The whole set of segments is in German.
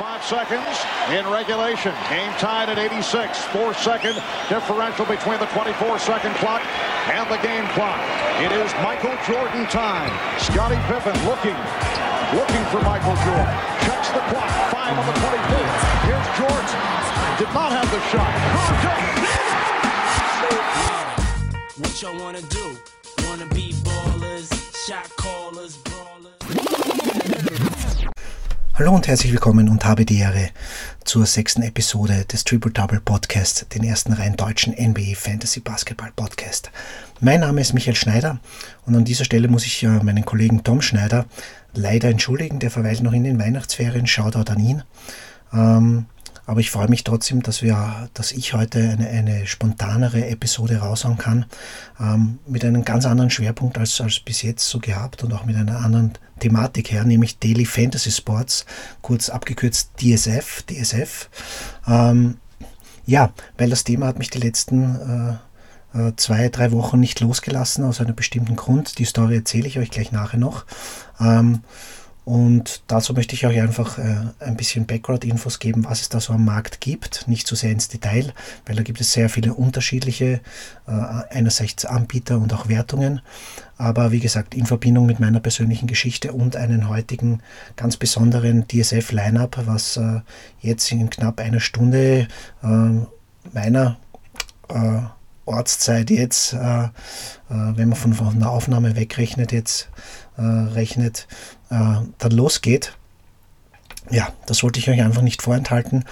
Five seconds in regulation. Game tied at 86. Four second differential between the 24 second clock and the game clock. It is Michael Jordan time. Scottie Pippen looking, looking for Michael Jordan. Checks the clock. Five on the 24. Here's Jordan. Did not have the shot. What y'all wanna do? Wanna be ballers, shot callers. Hallo und herzlich willkommen und habe die Ehre zur sechsten Episode des Triple Double Podcast, den ersten rein deutschen NBA Fantasy Basketball Podcast. Mein Name ist Michael Schneider und an dieser Stelle muss ich meinen Kollegen Tom Schneider leider entschuldigen, der verweilt noch in den Weihnachtsferien, Shoutout an ihn. Ähm, aber ich freue mich trotzdem, dass wir, dass ich heute eine, eine spontanere Episode raushauen kann, ähm, mit einem ganz anderen Schwerpunkt als, als bis jetzt so gehabt und auch mit einer anderen Thematik her, nämlich Daily Fantasy Sports, kurz abgekürzt DSF, DSF. Ähm, ja, weil das Thema hat mich die letzten äh, äh, zwei, drei Wochen nicht losgelassen aus einem bestimmten Grund. Die Story erzähle ich euch gleich nachher noch. Ähm, und dazu möchte ich euch einfach äh, ein bisschen Background-Infos geben, was es da so am Markt gibt. Nicht so sehr ins Detail, weil da gibt es sehr viele unterschiedliche, äh, einerseits Anbieter und auch Wertungen. Aber wie gesagt, in Verbindung mit meiner persönlichen Geschichte und einen heutigen ganz besonderen DSF-Lineup, was äh, jetzt in knapp einer Stunde äh, meiner äh, Ortszeit jetzt, äh, wenn man von, von der Aufnahme wegrechnet, jetzt rechnet, äh, dann losgeht. Ja, das wollte ich euch einfach nicht vorenthalten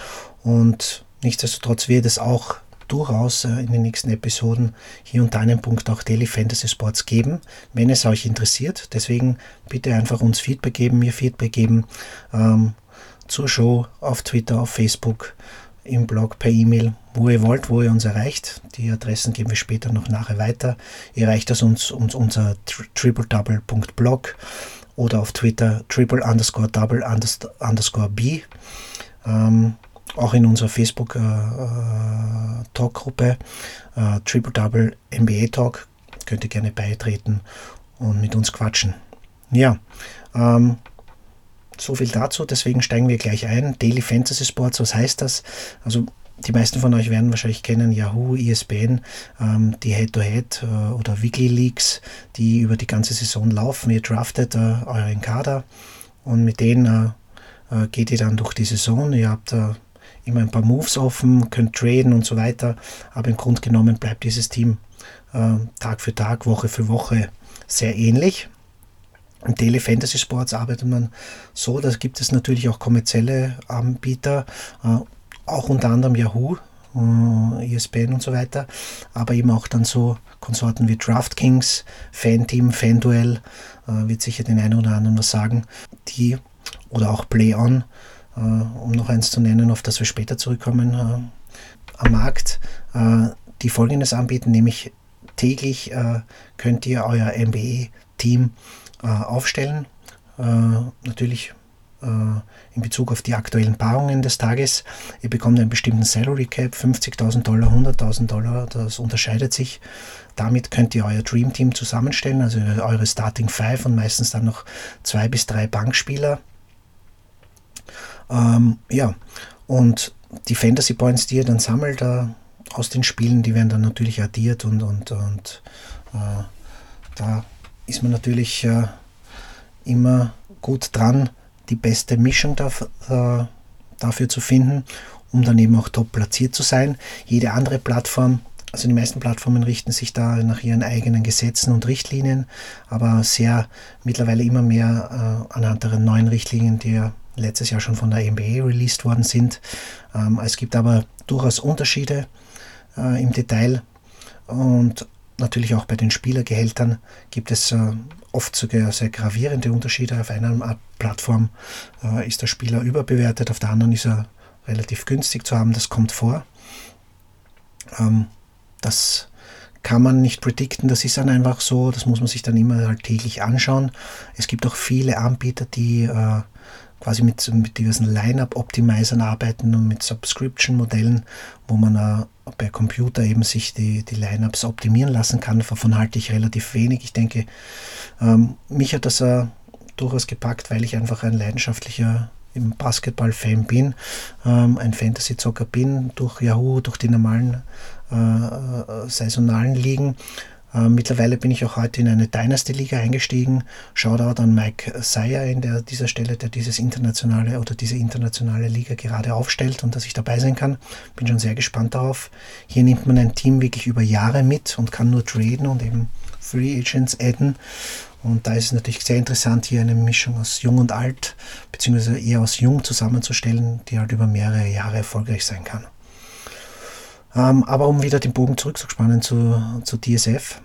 und nichtsdestotrotz wird es auch durchaus äh, in den nächsten Episoden hier und da einen Punkt auch Daily Fantasy Sports geben, wenn es euch interessiert. Deswegen bitte einfach uns Feedback geben, mir Feedback geben ähm, zur Show auf Twitter, auf Facebook, im Blog, per E-Mail, wo ihr wollt, wo ihr uns erreicht. Die Adressen geben wir später noch nachher weiter. Ihr erreicht das uns, uns unser tripledouble.blog oder auf Twitter triple underscore double underscore b. Ähm, auch in unserer Facebook äh, äh, Talkgruppe äh, Triple Double NBA Talk könnt ihr gerne beitreten und mit uns quatschen. Ja, ähm, so viel dazu. Deswegen steigen wir gleich ein. Daily Fantasy Sports, was heißt das? Also die meisten von euch werden wahrscheinlich kennen Yahoo, ESPN, ähm, die Head-to-Head -Head, äh, oder Leagues, die über die ganze Saison laufen. Ihr draftet äh, euren Kader und mit denen äh, äh, geht ihr dann durch die Saison. Ihr habt äh, immer ein paar Moves offen, könnt traden und so weiter, aber im Grunde genommen bleibt dieses Team äh, Tag für Tag, Woche für Woche sehr ähnlich. Im Daily Fantasy Sports arbeitet man so, da gibt es natürlich auch kommerzielle Anbieter auch unter anderem Yahoo, äh, ESPN und so weiter, aber eben auch dann so Konsorten wie DraftKings, Fanteam, FanDuel, äh, wird sicher den einen oder anderen was sagen, die oder auch PlayOn, äh, um noch eins zu nennen, auf das wir später zurückkommen, äh, am Markt, äh, die folgendes anbieten, nämlich täglich äh, könnt ihr euer NBA-Team aufstellen. natürlich äh, in Bezug auf die aktuellen Paarungen des Tages. Ihr bekommt einen bestimmten Salary Cap, 50.000 Dollar, 100.000 Dollar, das unterscheidet sich. Damit könnt ihr euer Dream Team zusammenstellen, also eure Starting Five und meistens dann noch zwei bis drei Bankspieler. Ähm, ja, und die Fantasy Points, die ihr dann sammelt äh, aus den Spielen, die werden dann natürlich addiert und, und, und äh, da ist man natürlich äh, immer gut dran, die beste Mischung dafür, äh, dafür zu finden, um dann eben auch top platziert zu sein. Jede andere Plattform also die meisten Plattformen richten sich da nach ihren eigenen Gesetzen und Richtlinien, aber sehr mittlerweile immer mehr äh, anhand der neuen Richtlinien, die ja letztes Jahr schon von der NBA released worden sind. Ähm, es gibt aber durchaus Unterschiede äh, im Detail und natürlich auch bei den Spielergehältern gibt es äh, oft sogar sehr gravierende Unterschiede. Auf einer Plattform äh, ist der Spieler überbewertet, auf der anderen ist er relativ günstig zu haben. Das kommt vor. Ähm, das kann man nicht predikten, das ist dann einfach so, das muss man sich dann immer halt täglich anschauen. Es gibt auch viele Anbieter, die äh, quasi mit, mit diversen Line-Up-Optimizern arbeiten und mit Subscription-Modellen, wo man äh, per Computer eben sich die, die Line-Ups optimieren lassen kann. Davon halte ich relativ wenig. Ich denke, ähm, mich hat das äh, durchaus gepackt, weil ich einfach ein leidenschaftlicher Basketball-Fan bin, ähm, ein Fantasy-Zocker bin, durch Yahoo, durch die normalen äh, äh, saisonalen Ligen. Äh, mittlerweile bin ich auch heute in eine Dynasty-Liga eingestiegen. Shoutout an Mike Sayer in der, dieser Stelle, der dieses internationale oder diese internationale Liga gerade aufstellt und dass ich dabei sein kann. Bin schon sehr gespannt darauf. Hier nimmt man ein Team wirklich über Jahre mit und kann nur traden und eben Free Agents adden. Und da ist es natürlich sehr interessant, hier eine Mischung aus Jung und Alt, beziehungsweise eher aus Jung zusammenzustellen, die halt über mehrere Jahre erfolgreich sein kann. Ähm, aber um wieder den Bogen zurückzuspannen zu, zu DSF,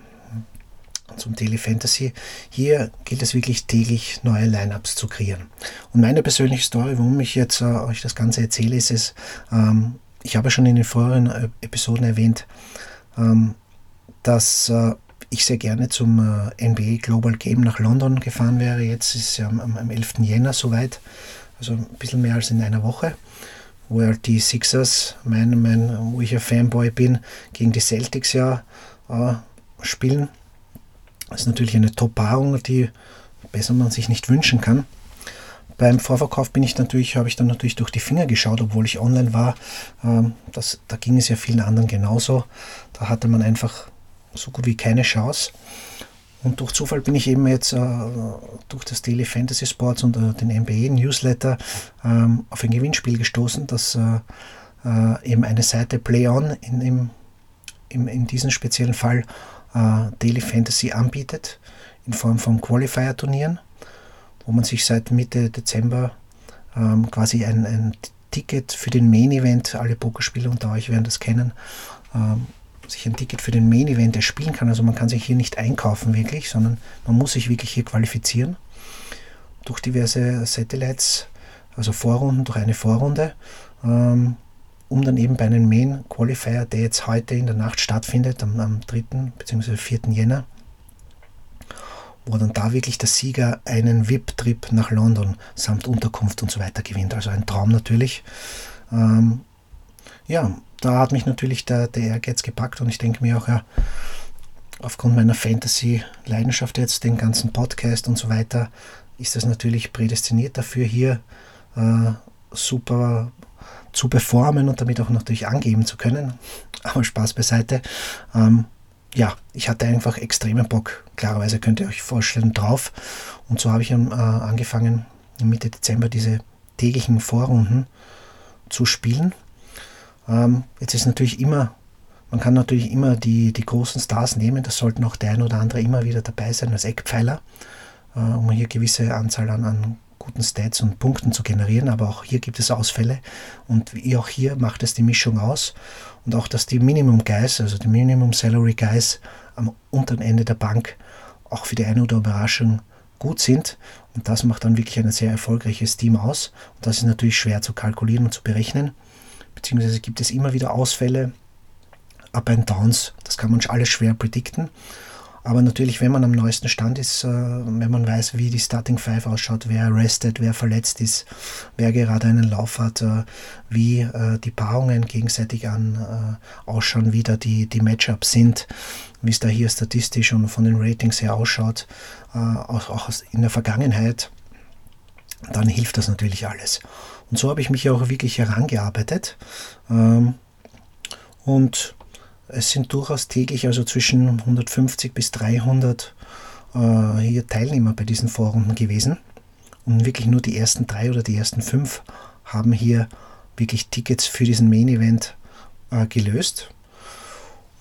zum Daily Fantasy, hier gilt es wirklich täglich neue Lineups zu kreieren. Und meine persönliche Story, warum ich jetzt äh, euch das Ganze erzähle, ist es, ähm, ich habe schon in den vorherigen äh, Episoden erwähnt, ähm, dass äh, ich sehr gerne zum äh, NBA Global Game nach London gefahren wäre. Jetzt ist es ja am, am 11. Jänner soweit, also ein bisschen mehr als in einer Woche, wo halt die Sixers, mein, mein, wo ich ein Fanboy bin, gegen die Celtics ja äh, spielen. Das ist natürlich eine Top-Paarung, die besser man sich nicht wünschen kann. Beim Vorverkauf bin ich natürlich, habe ich dann natürlich durch die Finger geschaut, obwohl ich online war. Ähm, das, da ging es ja vielen anderen genauso. Da hatte man einfach so gut wie keine Chance. Und durch Zufall bin ich eben jetzt äh, durch das Daily Fantasy Sports und äh, den NBA Newsletter ähm, auf ein Gewinnspiel gestoßen, das äh, äh eben eine Seite Play On in, im, im, in diesem speziellen Fall äh, Daily Fantasy anbietet, in Form von Qualifier-Turnieren, wo man sich seit Mitte Dezember ähm, quasi ein, ein Ticket für den Main Event, alle Pokerspieler unter euch werden das kennen, ähm, sich ein Ticket für den Main Event erspielen kann. Also man kann sich hier nicht einkaufen wirklich, sondern man muss sich wirklich hier qualifizieren durch diverse Satellites, also Vorrunden, durch eine Vorrunde, ähm, um dann eben bei einem Main Qualifier, der jetzt heute in der Nacht stattfindet, am, am 3. bzw. 4. Jänner, wo dann da wirklich der Sieger einen VIP-Trip nach London samt Unterkunft und so weiter gewinnt. Also ein Traum natürlich. Ähm, ja, da hat mich natürlich der, der Ehrgeiz gepackt und ich denke mir auch, ja, aufgrund meiner Fantasy-Leidenschaft jetzt, den ganzen Podcast und so weiter, ist das natürlich prädestiniert dafür, hier äh, super zu performen und damit auch natürlich angeben zu können. Aber Spaß beiseite. Ähm, ja, ich hatte einfach extremen Bock. Klarerweise könnt ihr euch vorstellen, drauf. Und so habe ich äh, angefangen, Mitte Dezember diese täglichen Vorrunden zu spielen. Ähm, jetzt ist natürlich immer, man kann natürlich immer die, die großen Stars nehmen, das sollten auch der ein oder andere immer wieder dabei sein als Eckpfeiler, äh, um hier gewisse Anzahl an, an guten Stats und Punkten zu generieren, aber auch hier gibt es Ausfälle. Und auch hier macht es die Mischung aus. Und auch, dass die Minimum Guys, also die Minimum Salary Guys am unteren Ende der Bank auch für die eine oder Überraschung gut sind. Und das macht dann wirklich ein sehr erfolgreiches Team aus. Und das ist natürlich schwer zu kalkulieren und zu berechnen beziehungsweise gibt es immer wieder Ausfälle, Up and Downs, das kann man alles schwer predikten. Aber natürlich, wenn man am neuesten Stand ist, äh, wenn man weiß, wie die Starting Five ausschaut, wer rested, wer verletzt ist, wer gerade einen Lauf hat, äh, wie äh, die Paarungen gegenseitig an ausschauen, wie da die, die Matchups sind, wie es da hier statistisch und von den Ratings her ausschaut, auch in der Vergangenheit, dann hilft das natürlich alles. Und so habe ich mich auch wirklich herangearbeitet. Ähm, und es sind durchaus täglich also zwischen 150 bis 300 äh, hier Teilnehmer bei diesen Vorrunden gewesen. Und wirklich nur die ersten drei oder die ersten fünf haben hier wirklich Tickets für diesen Main Event äh, gelöst.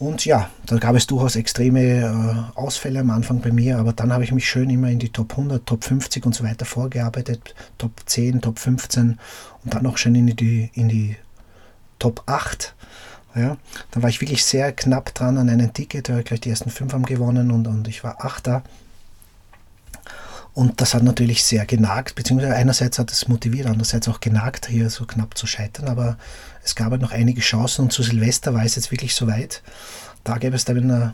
Und ja, da gab es durchaus extreme äh, Ausfälle am Anfang bei mir, aber dann habe ich mich schön immer in die Top 100, Top 50 und so weiter vorgearbeitet, Top 10, Top 15 und dann auch schon in die, in die Top 8. Ja, da war ich wirklich sehr knapp dran an einem Ticket, da gleich die ersten fünf haben gewonnen und, und ich war Achter. Und das hat natürlich sehr genagt, beziehungsweise einerseits hat es motiviert, andererseits auch genagt, hier so knapp zu scheitern. Aber es gab halt noch einige Chancen und zu Silvester war es jetzt wirklich soweit. Da gäbe es dann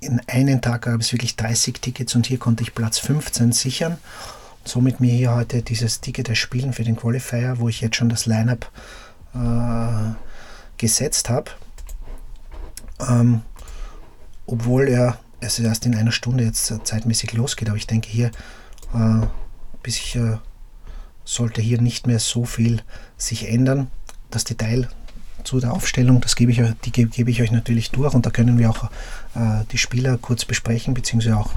in einem Tag gab es wirklich 30 Tickets und hier konnte ich Platz 15 sichern. Und somit mir hier heute dieses Ticket erspielen für den Qualifier, wo ich jetzt schon das Lineup äh, gesetzt habe. Ähm, obwohl er es erst in einer Stunde jetzt zeitmäßig losgeht. Aber ich denke hier, äh, bis ich äh, sollte hier nicht mehr so viel sich ändern. Das Detail zu der Aufstellung, das gebe ich, die gebe ich euch natürlich durch und da können wir auch äh, die Spieler kurz besprechen, beziehungsweise auch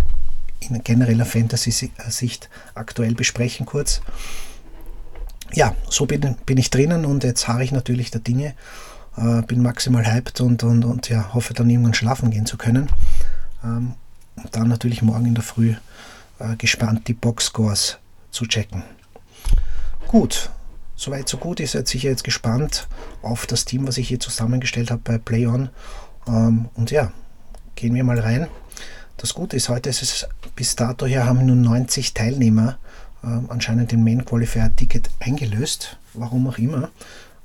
in genereller Fantasy-Sicht aktuell besprechen kurz. Ja, so bin, bin ich drinnen und jetzt harre ich natürlich der Dinge, äh, bin maximal hyped und, und, und ja, hoffe dann irgendwann schlafen gehen zu können. Ähm, und dann natürlich morgen in der Früh äh, gespannt die Boxscores zu checken. Gut, soweit so gut. Ihr seid sicher jetzt gespannt auf das Team, was ich hier zusammengestellt habe bei PlayOn. Ähm, und ja, gehen wir mal rein. Das Gute ist, heute ist es bis dato her haben nur 90 Teilnehmer ähm, anscheinend den Main Qualifier Ticket eingelöst. Warum auch immer.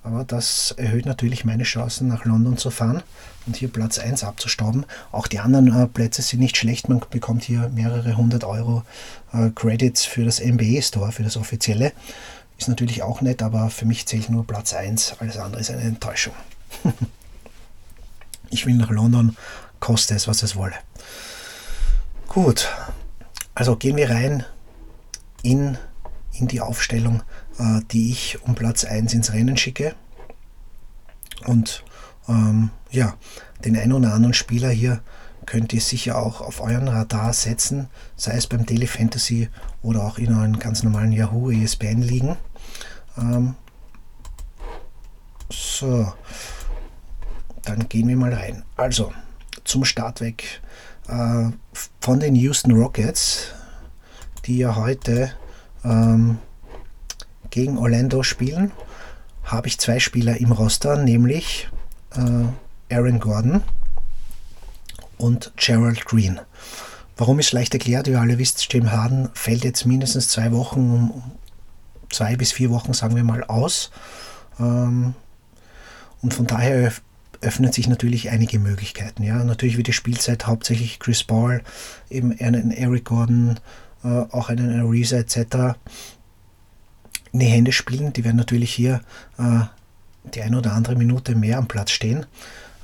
Aber das erhöht natürlich meine Chancen, nach London zu fahren und hier Platz 1 abzustauben. Auch die anderen äh, Plätze sind nicht schlecht. Man bekommt hier mehrere hundert Euro äh, Credits für das MBE Store, für das offizielle. Ist natürlich auch nett, aber für mich zählt nur Platz 1. Alles andere ist eine Enttäuschung. ich will nach London, koste es, was es wolle. Gut, also gehen wir rein in, in die Aufstellung äh, die ich um Platz 1 ins Rennen schicke. Und ähm, ja, den einen oder anderen Spieler hier könnt ihr sicher auch auf euren Radar setzen, sei es beim Daily Fantasy oder auch in euren ganz normalen Yahoo ESPN liegen. Ähm, so, dann gehen wir mal rein. Also, zum Start weg äh, von den Houston Rockets, die ja heute ähm, gegen Orlando spielen, habe ich zwei Spieler im Roster, nämlich äh, Aaron Gordon und Gerald Green. Warum ist leicht erklärt, ihr alle wisst, James Harden fällt jetzt mindestens zwei Wochen, zwei bis vier Wochen, sagen wir mal, aus. Ähm, und von daher öffnen sich natürlich einige Möglichkeiten. Ja, natürlich wird die Spielzeit hauptsächlich Chris Paul, eben einen Eric Gordon, äh, auch einen Ariza etc in die Hände spielen. Die werden natürlich hier äh, die eine oder andere Minute mehr am Platz stehen.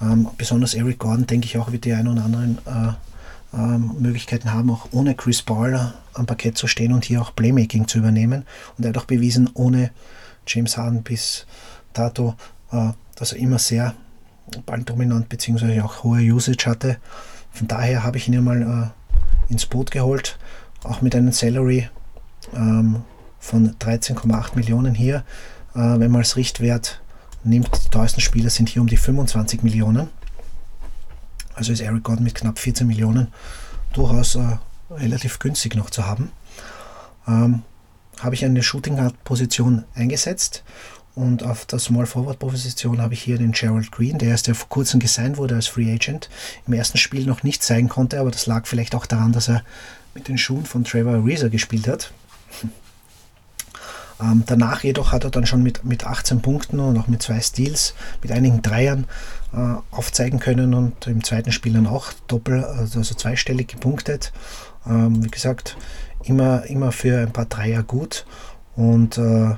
Ähm, besonders Eric Gordon, denke ich auch, wird die ein oder anderen äh, äh, Möglichkeiten haben, auch ohne Chris Paul am Parkett zu stehen und hier auch Playmaking zu übernehmen. Und er hat auch bewiesen, ohne James Harden bis dato, äh, dass er immer sehr balldominant bzw. auch hohe Usage hatte. Von daher habe ich ihn ja mal äh, ins Boot geholt, auch mit einem Salary ähm, von 13,8 Millionen hier. Äh, wenn man als Richtwert nimmt, die teuersten Spieler sind hier um die 25 Millionen. Also ist Eric Gordon mit knapp 14 Millionen durchaus äh, relativ günstig noch zu haben. Ähm, habe ich eine Shooting Guard Position eingesetzt und auf der Small Forward Position habe ich hier den Gerald Green, der erst vor kurzem gesigned wurde als Free Agent, im ersten Spiel noch nicht zeigen konnte, aber das lag vielleicht auch daran, dass er mit den Schuhen von Trevor Ariza gespielt hat. Ähm, danach jedoch hat er dann schon mit, mit 18 Punkten und auch mit zwei Steals, mit einigen Dreiern äh, aufzeigen können und im zweiten Spiel dann auch doppel, also, also zweistellig gepunktet. Ähm, wie gesagt, immer, immer für ein paar Dreier gut und äh, äh,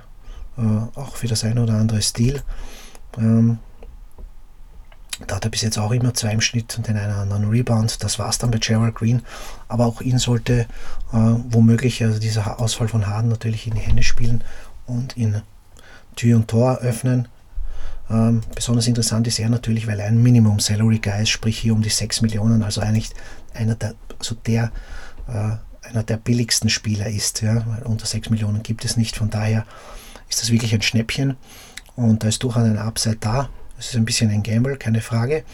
auch für das ein oder andere Stil. Ähm, da hat er bis jetzt auch immer zwei im Schnitt und den einen anderen Rebound. Das war es dann bei Gerald Green. Aber auch ihn sollte äh, womöglich, also dieser Ausfall von Harden natürlich in die Hände spielen und in Tür und Tor öffnen. Ähm, besonders interessant ist er natürlich, weil er ein Minimum Salary Guy ist, sprich hier um die 6 Millionen, also eigentlich einer der, also der, äh, einer der billigsten Spieler ist. Ja? Weil unter 6 Millionen gibt es nicht. Von daher ist das wirklich ein Schnäppchen und da ist durchaus ein Upside da. Es ist ein bisschen ein Gamble, keine Frage.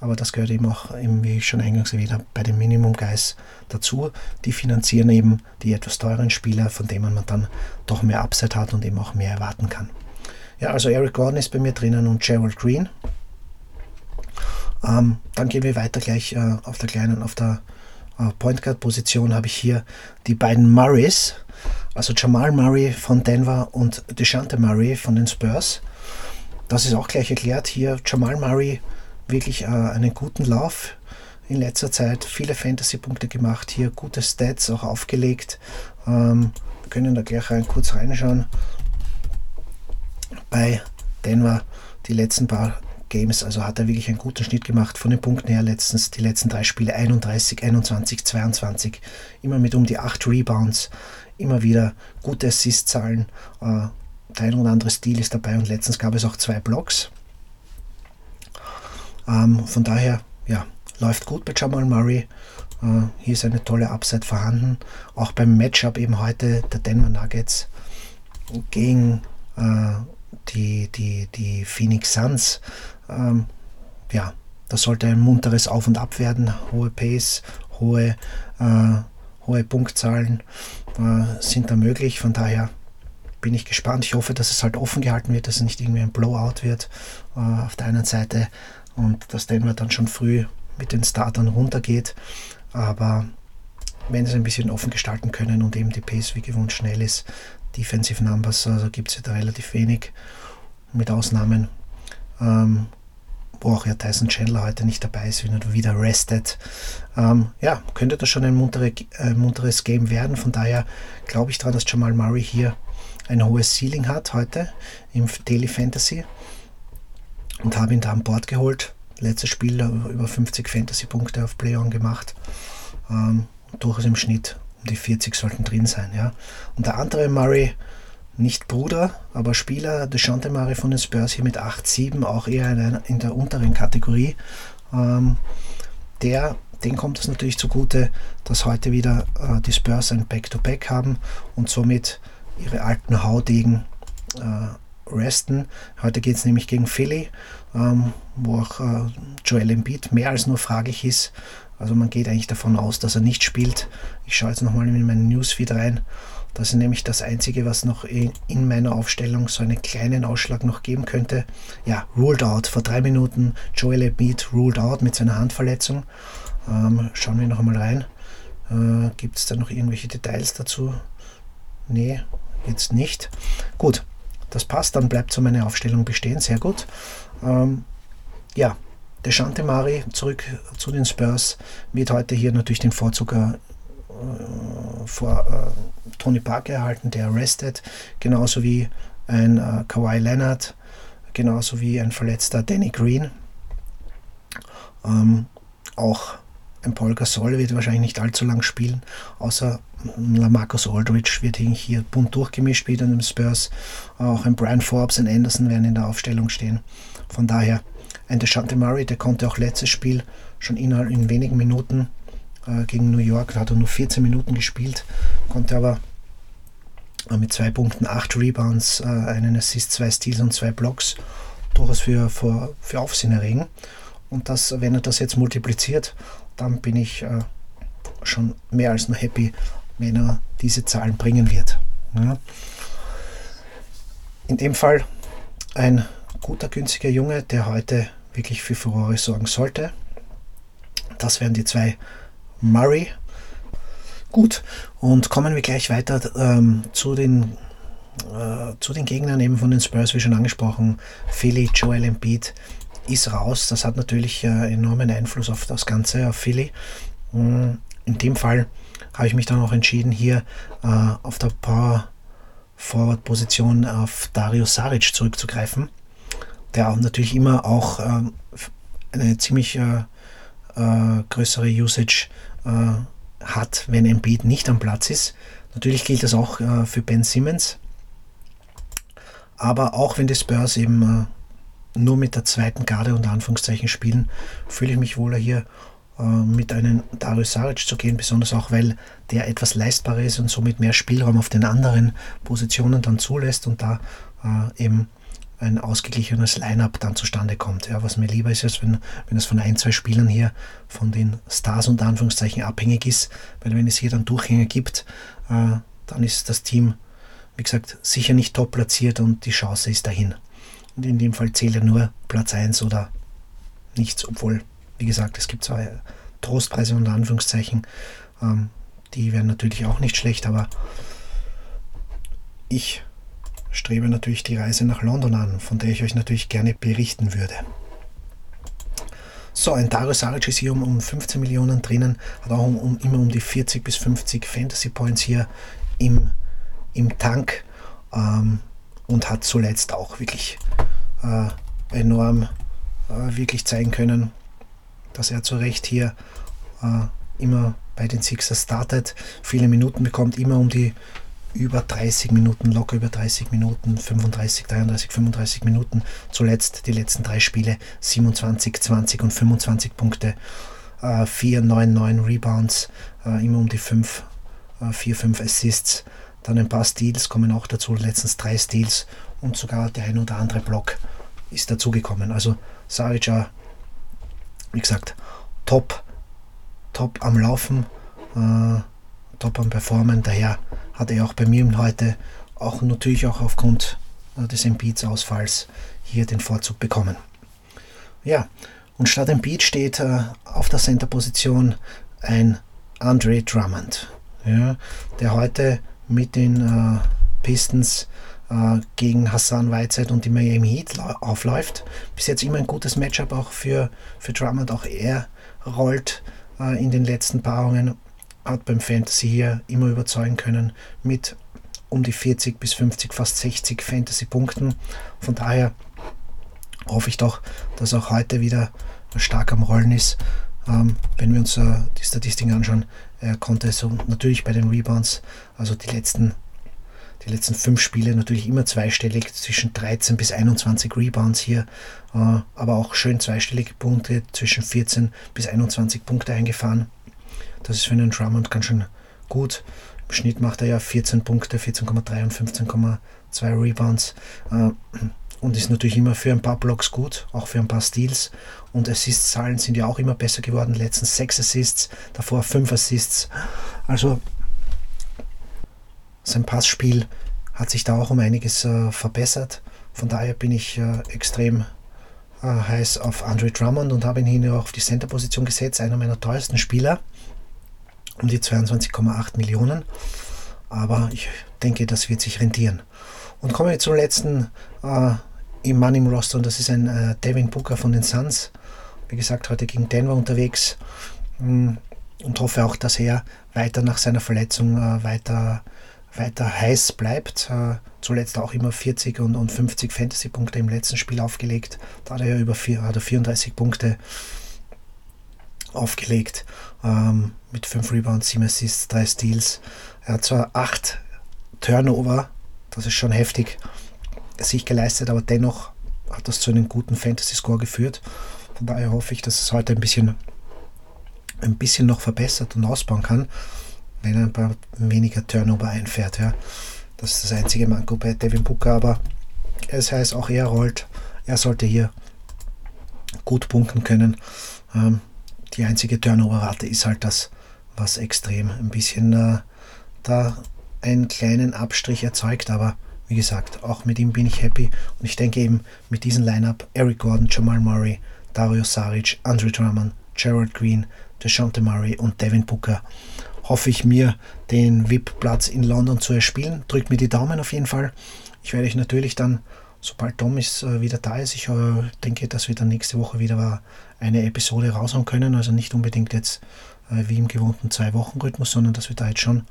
Aber das gehört eben auch, eben, wie ich schon eingangs erwähnt habe, bei den Minimum Guys dazu. Die finanzieren eben die etwas teuren Spieler, von denen man dann doch mehr Upside hat und eben auch mehr erwarten kann. Ja, also Eric Gordon ist bei mir drinnen und Gerald Green. Ähm, dann gehen wir weiter gleich äh, auf der kleinen, auf der äh, Point Guard Position habe ich hier die beiden Murrays, also Jamal Murray von Denver und Deshante Murray von den Spurs. Das ist auch gleich erklärt. Hier Jamal Murray wirklich äh, einen guten Lauf in letzter Zeit, viele Fantasy-Punkte gemacht, hier gute Stats auch aufgelegt. Ähm, wir können da gleich rein, kurz reinschauen. Bei Denver die letzten paar Games, also hat er wirklich einen guten Schnitt gemacht von den Punkten her. Letztens die letzten drei Spiele 31, 21, 22, immer mit um die 8 Rebounds, immer wieder gute Assist-Zahlen. Äh, ein oder andere Stil ist dabei und letztens gab es auch zwei Blocks. Ähm, von daher, ja, läuft gut bei Jamal Murray. Äh, hier ist eine tolle Upside vorhanden. Auch beim Matchup eben heute der Denver Nuggets gegen äh, die, die, die Phoenix Suns. Ähm, ja, das sollte ein munteres Auf und Ab werden. Hohe Pace, hohe, äh, hohe Punktzahlen äh, sind da möglich. Von daher bin ich gespannt. Ich hoffe, dass es halt offen gehalten wird, dass es nicht irgendwie ein Blowout wird äh, auf der einen Seite und dass Denver dann schon früh mit den Startern runtergeht. Aber wenn sie ein bisschen offen gestalten können und eben die Pace wie gewohnt schnell ist, Defensive Numbers, also gibt es ja da relativ wenig, mit Ausnahmen, ähm, wo auch ja Tyson Chandler heute nicht dabei ist, wieder rested. Ähm, ja, könnte das schon ein muntere, äh, munteres Game werden. Von daher glaube ich daran, dass Jamal Murray hier ein hohes Ceiling hat heute im Daily Fantasy und habe ihn da an Bord geholt. Letztes Spiel über 50 Fantasy-Punkte auf Play-On gemacht. Ähm, durchaus im Schnitt um die 40 sollten drin sein. Ja. Und der andere Murray, nicht Bruder, aber Spieler, Deshante Murray von den Spurs hier mit 8-7, auch eher in der, in der unteren Kategorie. Ähm, der, den kommt es natürlich zugute, dass heute wieder äh, die Spurs ein Back-to-Back -Back haben und somit ihre alten Haudegen äh, resten. Heute geht es nämlich gegen Philly, ähm, wo auch äh, Joel Embiid mehr als nur fraglich ist. Also man geht eigentlich davon aus, dass er nicht spielt. Ich schaue jetzt nochmal in meinen Newsfeed rein. Das ist nämlich das Einzige, was noch in, in, meiner Aufstellung so einen kleinen Ausschlag noch geben könnte. Ja, ruled out. Vor drei Minuten Joel Embiid ruled out mit seiner Handverletzung. Ähm, schauen wir noch einmal rein. Äh, Gibt es da noch irgendwelche Details dazu? Nee, jetzt nicht. Gut, das passt, dann bleibt so meine Aufstellung bestehen, sehr gut. Ähm, ja, der Shante Mari zurück zu den Spurs wird heute hier natürlich den Vorzug äh, vor äh, Tony Parker erhalten, der arrested, genauso wie ein äh, Kawhi Leonard, genauso wie ein verletzter Danny Green. Ähm, auch ein Paul Gasol wird wahrscheinlich nicht allzu lang spielen, außer Lamarcus Aldridge wird hier bunt durchgemischt wieder in den Spurs. Auch ein Brian Forbes, ein Anderson werden in der Aufstellung stehen. Von daher ein Deshante Murray, der konnte auch letztes Spiel schon innerhalb in wenigen Minuten äh, gegen New York, da hat er nur 14 Minuten gespielt, konnte aber äh, mit zwei Punkten, acht Rebounds, äh, einen Assist, zwei Steals und zwei Blocks durchaus für, für, für Aufsehen erregen. Und das, wenn er das jetzt multipliziert, dann bin ich äh, schon mehr als nur happy, wenn er diese Zahlen bringen wird. Ja. In dem Fall ein guter, günstiger Junge, der heute wirklich für Furore sorgen sollte. Das wären die zwei Murray. Gut, und kommen wir gleich weiter ähm, zu, den, äh, zu den Gegnern eben von den Spurs, wie schon angesprochen. Philly, Joel Embiid ist raus. Das hat natürlich äh, enormen Einfluss auf das Ganze, auf Philly. Mm, in dem Fall habe ich mich dann auch entschieden, hier äh, auf der Power Forward Position auf Dario Saric zurückzugreifen, der auch natürlich immer auch äh, eine ziemlich äh, größere Usage hat, wenn Embiid nicht am Platz ist. Natürlich gilt das auch für Ben Simmons. Aber auch wenn die Spurs eben nur mit der zweiten Garde unter Anführungszeichen spielen, fühle ich mich wohler hier äh, mit einem Darius Saric zu gehen, besonders auch weil der etwas leistbarer ist und somit mehr Spielraum auf den anderen Positionen dann zulässt und da äh, eben ein ausgeglichenes Line-up dann zustande kommt. Ja, was mir lieber ist, als wenn, wenn es von ein, zwei Spielern hier von den Stars unter Anführungszeichen abhängig ist, weil wenn es hier dann Durchgänge gibt, äh, dann ist das Team, wie gesagt, sicher nicht top platziert und die Chance ist dahin. Und in dem Fall zählt ja nur Platz 1 oder nichts, obwohl, wie gesagt, es gibt zwei Trostpreise unter Anführungszeichen. Ähm, die wären natürlich auch nicht schlecht, aber ich strebe natürlich die Reise nach London an, von der ich euch natürlich gerne berichten würde. So, ein Dario Saric ist hier um, um 15 Millionen drinnen, hat auch um, um, immer um die 40 bis 50 Fantasy Points hier im, im Tank ähm, und hat zuletzt auch wirklich äh, enorm äh, wirklich zeigen können, dass er zu Recht hier äh, immer bei den Sixers startet, viele Minuten bekommt, immer um die über 30 Minuten, locker über 30 Minuten, 35, 33, 35 Minuten. Zuletzt die letzten drei Spiele 27, 20 und 25 Punkte, äh, 4, 9, 9 Rebounds, äh, immer um die 5, äh, 4, 5 Assists. Dann ein paar Steals kommen auch dazu, letztens drei Steals und sogar der ein oder andere Block ist dazugekommen. Also Saric, wie gesagt, top, top am Laufen, äh, top am Performen. Daher hat er auch bei mir heute, auch natürlich auch aufgrund äh, des Embiid-Ausfalls, hier den Vorzug bekommen. Ja, und statt Embiid steht äh, auf der Center-Position ein Andre Drummond, ja, der heute mit den äh, Pistons äh, gegen Hassan Whiteside und die Miami Heat aufläuft. Bis jetzt immer ein gutes Matchup auch für, für Drummond. Auch er rollt äh, in den letzten Paarungen, hat beim Fantasy hier immer überzeugen können mit um die 40 bis 50, fast 60 Fantasy-Punkten. Von daher hoffe ich doch, dass auch heute wieder stark am Rollen ist. Ähm, wenn wir uns äh, die Statistiken anschauen, er konnte so natürlich bei den Rebounds, also die letzten die letzten fünf Spiele natürlich immer zweistellig, zwischen 13 bis 21 Rebounds hier, äh, aber auch schön zweistellige Punkte, zwischen 14 bis 21 Punkte eingefahren. Das ist für einen Drummond ganz schön gut. Im Schnitt macht er ja 14 Punkte, 14,3 und 15,2 Rebounds. Äh, und ist natürlich immer für ein paar Blocks gut, auch für ein paar Steals. Und Assist-Zahlen sind ja auch immer besser geworden. Letztens 6 Assists, davor 5 Assists. Also sein Passspiel hat sich da auch um einiges äh, verbessert. Von daher bin ich äh, extrem äh, heiß auf Andre Drummond und habe ihn hier auf die Center-Position gesetzt, einer meiner teuersten Spieler, um die 22,8 Millionen. Aber ich denke, das wird sich rentieren. Und kommen wir zum letzten äh, im Mann im Roster und das ist ein äh, Devin Booker von den Suns. Wie gesagt, heute gegen Denver unterwegs mh, hm, und hoffe auch, dass er weiter nach seiner Verletzung äh, weiter weiter heiß bleibt. Äh, zuletzt auch immer 40 und, und 50 Fantasy-Punkte im letzten Spiel aufgelegt. Da hat er ja über vier, hat er 34 Punkte aufgelegt. Ähm, mit 5 Rebounds, 7 Assists, 3 Steals. Er hat zwar 8 Turnover, das ist schon heftig, sich geleistet, aber dennoch hat das zu einem guten Fantasy-Score geführt. Von daher hoffe ich, dass es heute ein bisschen, ein bisschen noch verbessert und ausbauen kann wenn er ein paar weniger Turnover einfährt. Ja. Das ist das einzige Manko bei Devin Booker, aber es heißt auch er rollt. Er sollte hier gut punkten können. Ähm, die einzige Turnover-Rate ist halt das, was extrem ein bisschen äh, da einen kleinen Abstrich erzeugt, aber wie gesagt, auch mit ihm bin ich happy und ich denke eben mit diesem Lineup Eric Gordon, Jamal Murray, Dario Saric, Andre Drummond, Gerald Green, DeShante Murray und Devin Booker hoffe ich mir, den VIP-Platz in London zu erspielen. Drückt mir die Daumen auf jeden Fall. Ich werde euch natürlich dann, sobald Tom ist, äh, wieder da ist, ich äh, denke, dass wir dann nächste Woche wieder eine Episode raushauen können. Also nicht unbedingt jetzt äh, wie im gewohnten Zwei-Wochen-Rhythmus, sondern dass wir da jetzt schon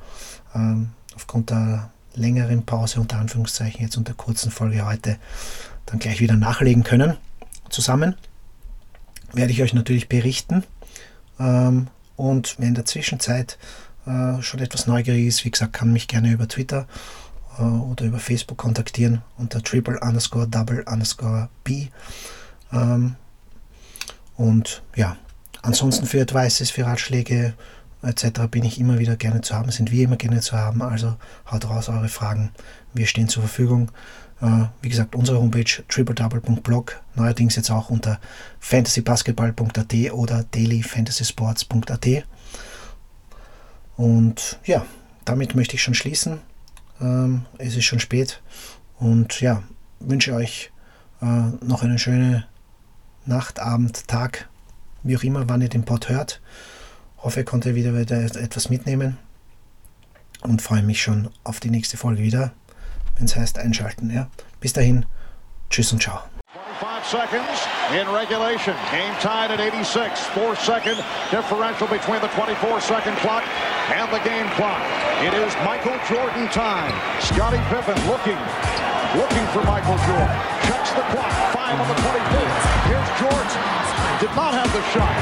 ähm, aufgrund der längeren Pause, unter Anführungszeichen, jetzt unter kurzen Folge heute, dann gleich wieder nachlegen können. Zusammen werde ich euch natürlich berichten. Ähm, und wer in der Zwischenzeit äh, schon etwas neugierig ist, wie gesagt, kann mich gerne über Twitter äh, oder über Facebook kontaktieren unter triple underscore double underscore b. Ähm, und ja, ansonsten für Advices, für Ratschläge etc. bin ich immer wieder gerne zu haben, sind wir immer gerne zu haben. Also haut raus eure Fragen. Wir stehen zur Verfügung. Äh, wie gesagt, unsere Homepage tripledouble.blog, neuerdings jetzt auch unter fantasybasketball.at oder dailyfantasysports.at. Und ja, damit möchte ich schon schließen. Ähm, es ist schon spät und ja, wünsche euch äh, noch eine schöne Nacht, Abend, Tag, wie auch immer, wann ihr den Pod hört. Hoffe, ihr konntet wieder, wieder etwas mitnehmen und freue mich schon auf die nächste Folge wieder, wenn es heißt einschalten. Ja. Bis dahin, tschüss und ciao. 25 seconds in regulation. Game tied at 86. Four second differential between the 24 second clock and the game clock. It is Michael Jordan time. Scotty Pippen looking, looking for Michael Jordan. Checks the clock. time on the 24. Here's Jordan. Did not have the shot.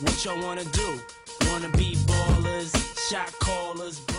What y'all wanna do? Wanna be ballers, shot callers, brawlers.